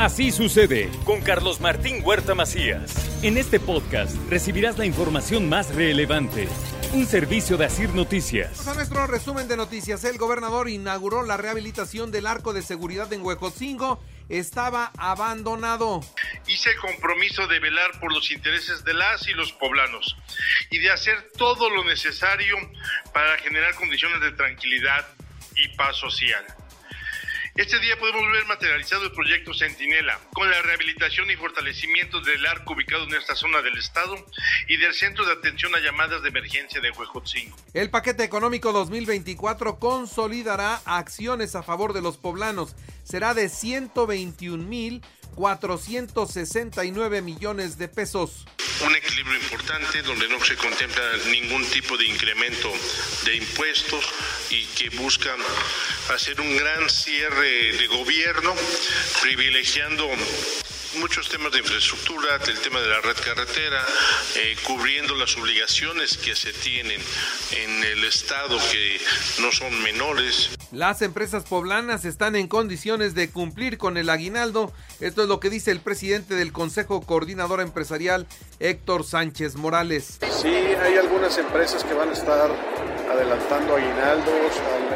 Así sucede con Carlos Martín Huerta Macías. En este podcast recibirás la información más relevante. Un servicio de Asir Noticias. Vamos a nuestro resumen de noticias. El gobernador inauguró la rehabilitación del arco de seguridad en Huejotzingo. Estaba abandonado. Hice el compromiso de velar por los intereses de las y los poblanos y de hacer todo lo necesario para generar condiciones de tranquilidad y paz social. Este día podemos ver materializado el proyecto Centinela, con la rehabilitación y fortalecimiento del arco ubicado en esta zona del estado y del Centro de Atención a Llamadas de Emergencia de Huejotzingo. El paquete económico 2024 consolidará acciones a favor de los poblanos. Será de 121 mil 469 millones de pesos. Un equilibrio importante donde no se contempla ningún tipo de incremento de impuestos y que buscan hacer un gran cierre de gobierno, privilegiando muchos temas de infraestructura, el tema de la red carretera, eh, cubriendo las obligaciones que se tienen en el Estado que no son menores. Las empresas poblanas están en condiciones de cumplir con el aguinaldo. Esto es lo que dice el presidente del Consejo Coordinador Empresarial, Héctor Sánchez Morales. Sí, hay algunas empresas que van a estar adelantando aguinaldos,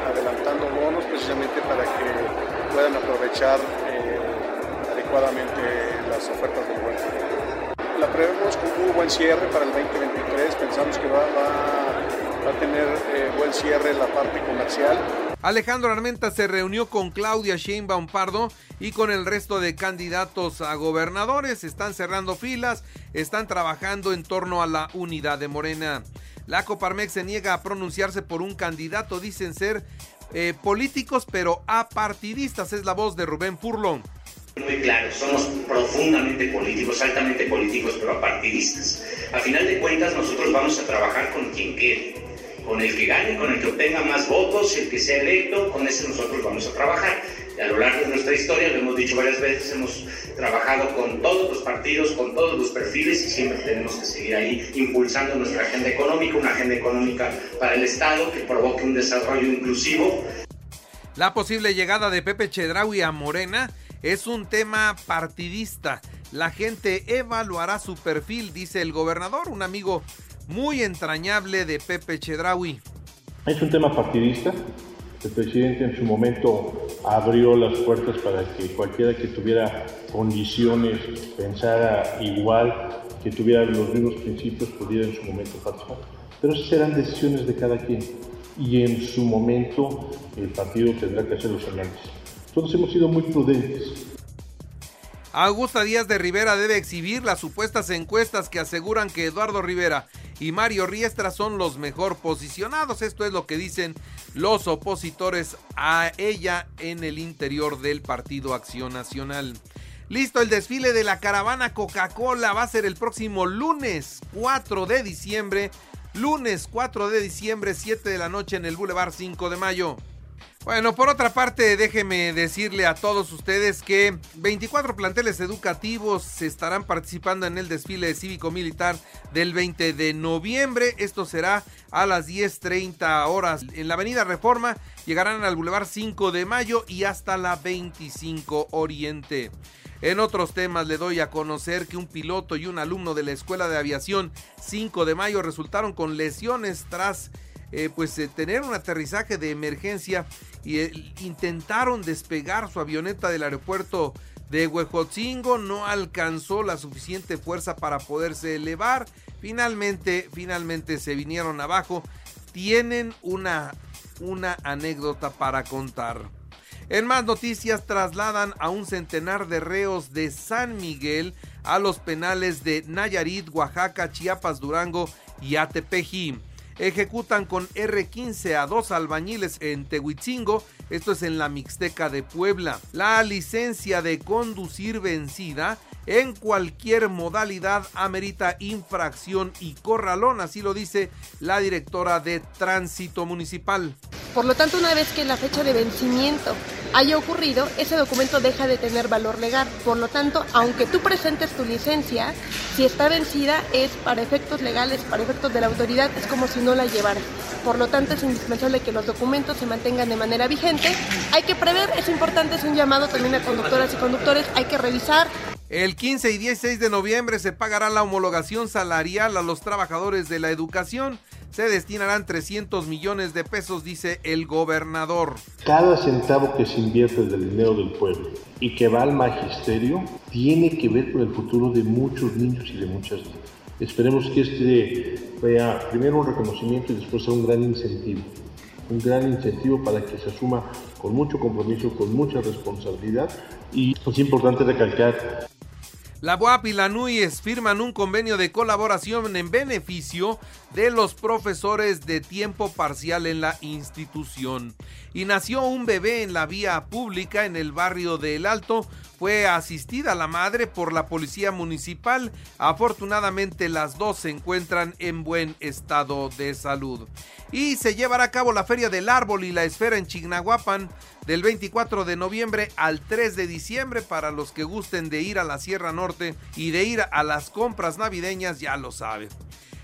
adelantando bonos, precisamente para que puedan aprovechar eh, adecuadamente las ofertas del buen La prevemos con un buen cierre para el 2023, pensamos que va a tener eh, buen cierre la parte comercial. Alejandro Armenta se reunió con Claudia Sheinbaum Pardo y con el resto de candidatos a gobernadores. Están cerrando filas, están trabajando en torno a la unidad de Morena. La Coparmex se niega a pronunciarse por un candidato, dicen ser eh, políticos pero apartidistas. Es la voz de Rubén Furlong. Muy claro, somos profundamente políticos, altamente políticos, pero apartidistas. A final de cuentas, nosotros vamos a trabajar con quien quede con el que gane, con el que obtenga más votos, el que sea electo, con ese nosotros vamos a trabajar. A lo largo de nuestra historia, lo hemos dicho varias veces, hemos trabajado con todos los partidos, con todos los perfiles y siempre tenemos que seguir ahí impulsando nuestra agenda económica, una agenda económica para el Estado que provoque un desarrollo inclusivo. La posible llegada de Pepe Chedraui a Morena es un tema partidista. La gente evaluará su perfil, dice el gobernador, un amigo muy entrañable de Pepe Chedraui. Es un tema partidista. El presidente en su momento abrió las puertas para que cualquiera que tuviera condiciones pensara igual, que tuviera los mismos principios, pudiera en su momento participar. Pero esas serán decisiones de cada quien y en su momento el partido tendrá que hacer los análisis. Todos hemos sido muy prudentes Augusta Díaz de Rivera debe exhibir las supuestas encuestas que aseguran que Eduardo Rivera y Mario Riestra son los mejor posicionados. Esto es lo que dicen los opositores a ella en el interior del Partido Acción Nacional. Listo, el desfile de la caravana Coca-Cola va a ser el próximo lunes 4 de diciembre. Lunes 4 de diciembre, 7 de la noche en el Boulevard 5 de Mayo. Bueno, por otra parte, déjeme decirle a todos ustedes que 24 planteles educativos se estarán participando en el desfile cívico-militar del 20 de noviembre. Esto será a las 10.30 horas en la Avenida Reforma. Llegarán al Boulevard 5 de Mayo y hasta la 25 Oriente. En otros temas le doy a conocer que un piloto y un alumno de la Escuela de Aviación 5 de Mayo resultaron con lesiones tras eh, pues eh, tener un aterrizaje de emergencia y eh, intentaron despegar su avioneta del aeropuerto de Huejotzingo, no alcanzó la suficiente fuerza para poderse elevar. Finalmente, finalmente se vinieron abajo. Tienen una, una anécdota para contar. En más noticias, trasladan a un centenar de reos de San Miguel a los penales de Nayarit, Oaxaca, Chiapas, Durango y Atepeji ejecutan con R15 a dos albañiles en Tehuitzingo Esto es en la Mixteca de Puebla. La licencia de conducir vencida en cualquier modalidad amerita infracción y corralón, así lo dice la directora de Tránsito Municipal. Por lo tanto, una vez que la fecha de vencimiento haya ocurrido, ese documento deja de tener valor legal. Por lo tanto, aunque tú presentes tu licencia, si está vencida es para efectos legales, para efectos de la autoridad, es como si no la llevara. Por lo tanto, es indispensable que los documentos se mantengan de manera vigente. Hay que prever, es importante, es un llamado también a conductoras y conductores, hay que revisar el 15 y 16 de noviembre se pagará la homologación salarial a los trabajadores de la educación. Se destinarán 300 millones de pesos, dice el gobernador. Cada centavo que se invierte del dinero del pueblo y que va al magisterio tiene que ver con el futuro de muchos niños y de muchas niñas. Esperemos que este sea primero un reconocimiento y después sea un gran incentivo. Un gran incentivo para que se asuma con mucho compromiso, con mucha responsabilidad y es importante recalcar la BUAP y la NUIES firman un convenio de colaboración en beneficio de los profesores de tiempo parcial en la institución. Y nació un bebé en la vía pública en el barrio de El Alto. Fue asistida la madre por la policía municipal. Afortunadamente las dos se encuentran en buen estado de salud. Y se llevará a cabo la Feria del Árbol y la Esfera en Chignahuapan del 24 de noviembre al 3 de diciembre para los que gusten de ir a la Sierra Norte y de ir a las compras navideñas ya lo saben.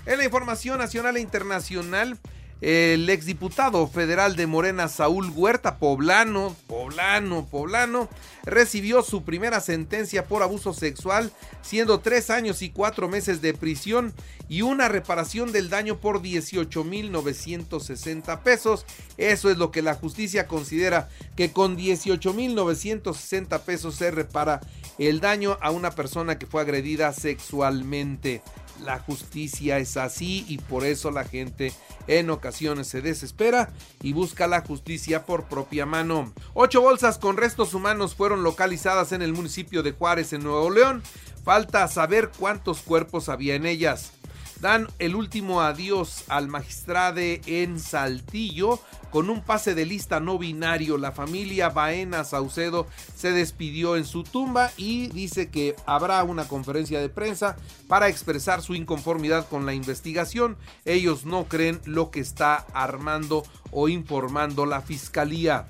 En la información nacional e internacional, el exdiputado federal de Morena, Saúl Huerta, poblano, poblano, poblano, recibió su primera sentencia por abuso sexual, siendo tres años y cuatro meses de prisión y una reparación del daño por 18.960 pesos. Eso es lo que la justicia considera que con 18.960 pesos se repara el daño a una persona que fue agredida sexualmente. La justicia es así y por eso la gente en ocasiones se desespera y busca la justicia por propia mano. Ocho bolsas con restos humanos fueron localizadas en el municipio de Juárez, en Nuevo León. Falta saber cuántos cuerpos había en ellas dan el último adiós al magistrade en Saltillo con un pase de lista no binario. La familia Baena Saucedo se despidió en su tumba y dice que habrá una conferencia de prensa para expresar su inconformidad con la investigación. Ellos no creen lo que está armando o informando la fiscalía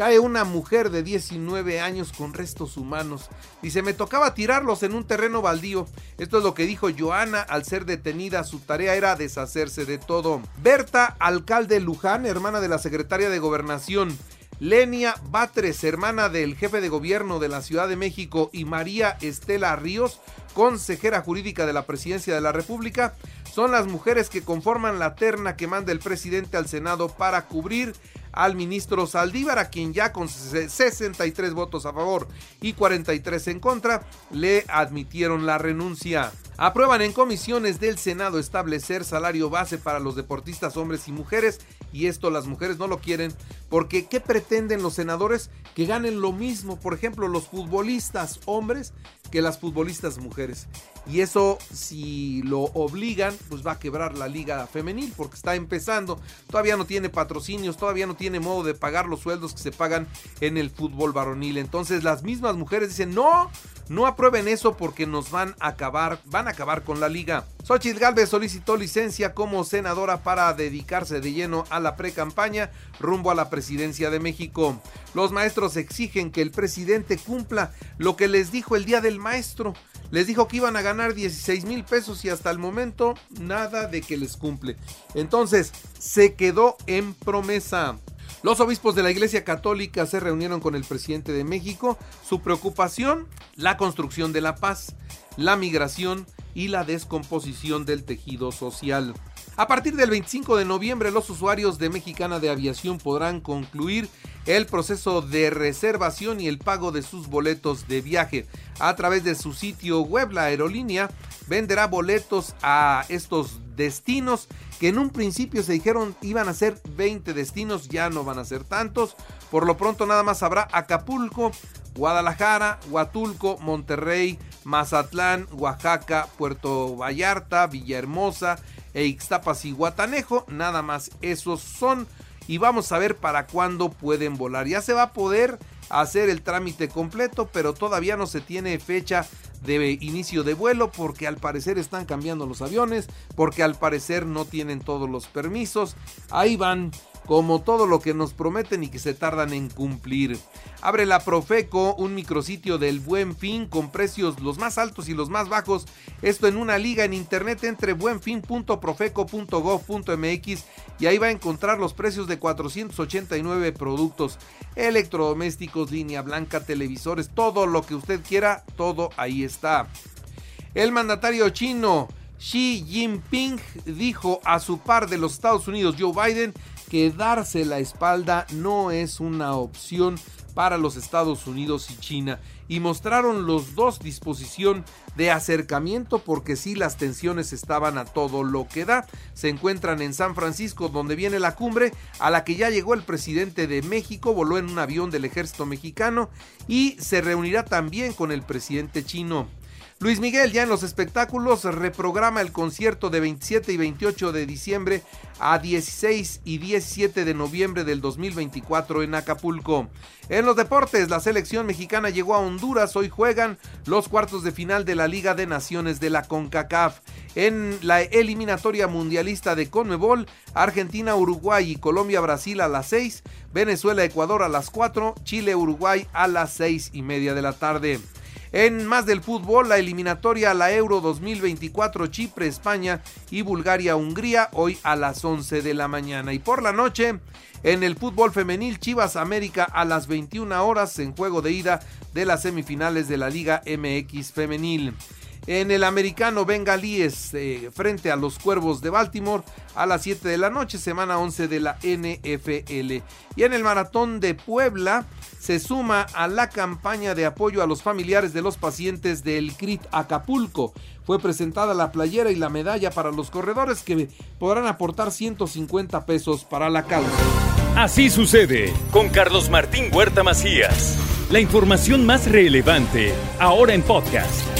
cae una mujer de 19 años con restos humanos. Dice, me tocaba tirarlos en un terreno baldío. Esto es lo que dijo Joana al ser detenida. Su tarea era deshacerse de todo. Berta, alcalde Luján, hermana de la secretaria de Gobernación. Lenia Batres, hermana del jefe de gobierno de la Ciudad de México, y María Estela Ríos, consejera jurídica de la Presidencia de la República, son las mujeres que conforman la terna que manda el presidente al Senado para cubrir al ministro Saldívar, a quien ya con 63 votos a favor y 43 en contra, le admitieron la renuncia. Aprueban en comisiones del Senado establecer salario base para los deportistas hombres y mujeres y esto las mujeres no lo quieren porque ¿qué pretenden los senadores? Que ganen lo mismo, por ejemplo, los futbolistas hombres que las futbolistas mujeres. Y eso si lo obligan, pues va a quebrar la liga femenil porque está empezando, todavía no tiene patrocinios, todavía no tiene modo de pagar los sueldos que se pagan en el fútbol varonil. Entonces las mismas mujeres dicen, no, no aprueben eso porque nos van a acabar, van a acabar con la liga. Xochitl Galvez solicitó licencia como senadora para dedicarse de lleno a la pre-campaña rumbo a la presidencia de México. Los maestros exigen que el presidente cumpla lo que les dijo el día del maestro. Les dijo que iban a ganar 16 mil pesos y hasta el momento nada de que les cumple. Entonces, se quedó en promesa. Los obispos de la Iglesia Católica se reunieron con el presidente de México. Su preocupación, la construcción de la paz, la migración y la descomposición del tejido social. A partir del 25 de noviembre, los usuarios de Mexicana de Aviación podrán concluir el proceso de reservación y el pago de sus boletos de viaje. A través de su sitio web, la aerolínea venderá boletos a estos destinos que en un principio se dijeron iban a ser 20 destinos, ya no van a ser tantos. Por lo pronto nada más habrá Acapulco, Guadalajara, Huatulco, Monterrey, Mazatlán, Oaxaca, Puerto Vallarta, Villahermosa e Ixtapas y Guatanejo. Nada más esos son y vamos a ver para cuándo pueden volar. Ya se va a poder hacer el trámite completo, pero todavía no se tiene fecha de inicio de vuelo porque al parecer están cambiando los aviones, porque al parecer no tienen todos los permisos. Ahí van como todo lo que nos prometen y que se tardan en cumplir. Abre la Profeco, un micrositio del buen fin con precios los más altos y los más bajos. Esto en una liga en internet entre buenfin.profeco.gov.mx y ahí va a encontrar los precios de 489 productos electrodomésticos, línea blanca, televisores, todo lo que usted quiera, todo ahí está. El mandatario chino Xi Jinping dijo a su par de los Estados Unidos, Joe Biden, que darse la espalda no es una opción para los Estados Unidos y China y mostraron los dos disposición de acercamiento porque sí las tensiones estaban a todo lo que da. Se encuentran en San Francisco donde viene la cumbre a la que ya llegó el presidente de México, voló en un avión del ejército mexicano y se reunirá también con el presidente chino. Luis Miguel ya en los espectáculos reprograma el concierto de 27 y 28 de diciembre a 16 y 17 de noviembre del 2024 en Acapulco. En los deportes, la selección mexicana llegó a Honduras. Hoy juegan los cuartos de final de la Liga de Naciones de la CONCACAF. En la eliminatoria mundialista de Conmebol, Argentina, Uruguay y Colombia, Brasil a las 6, Venezuela, Ecuador a las 4, Chile, Uruguay a las 6 y media de la tarde. En más del fútbol, la eliminatoria a la Euro 2024 Chipre, España y Bulgaria, Hungría, hoy a las 11 de la mañana. Y por la noche, en el fútbol femenil, Chivas América a las 21 horas en juego de ida de las semifinales de la Liga MX femenil. En el americano bengalíes eh, frente a los Cuervos de Baltimore a las 7 de la noche, semana 11 de la NFL. Y en el maratón de Puebla se suma a la campaña de apoyo a los familiares de los pacientes del CRIT Acapulco. Fue presentada la playera y la medalla para los corredores que podrán aportar 150 pesos para la causa. Así sucede con Carlos Martín Huerta Macías. La información más relevante ahora en podcast.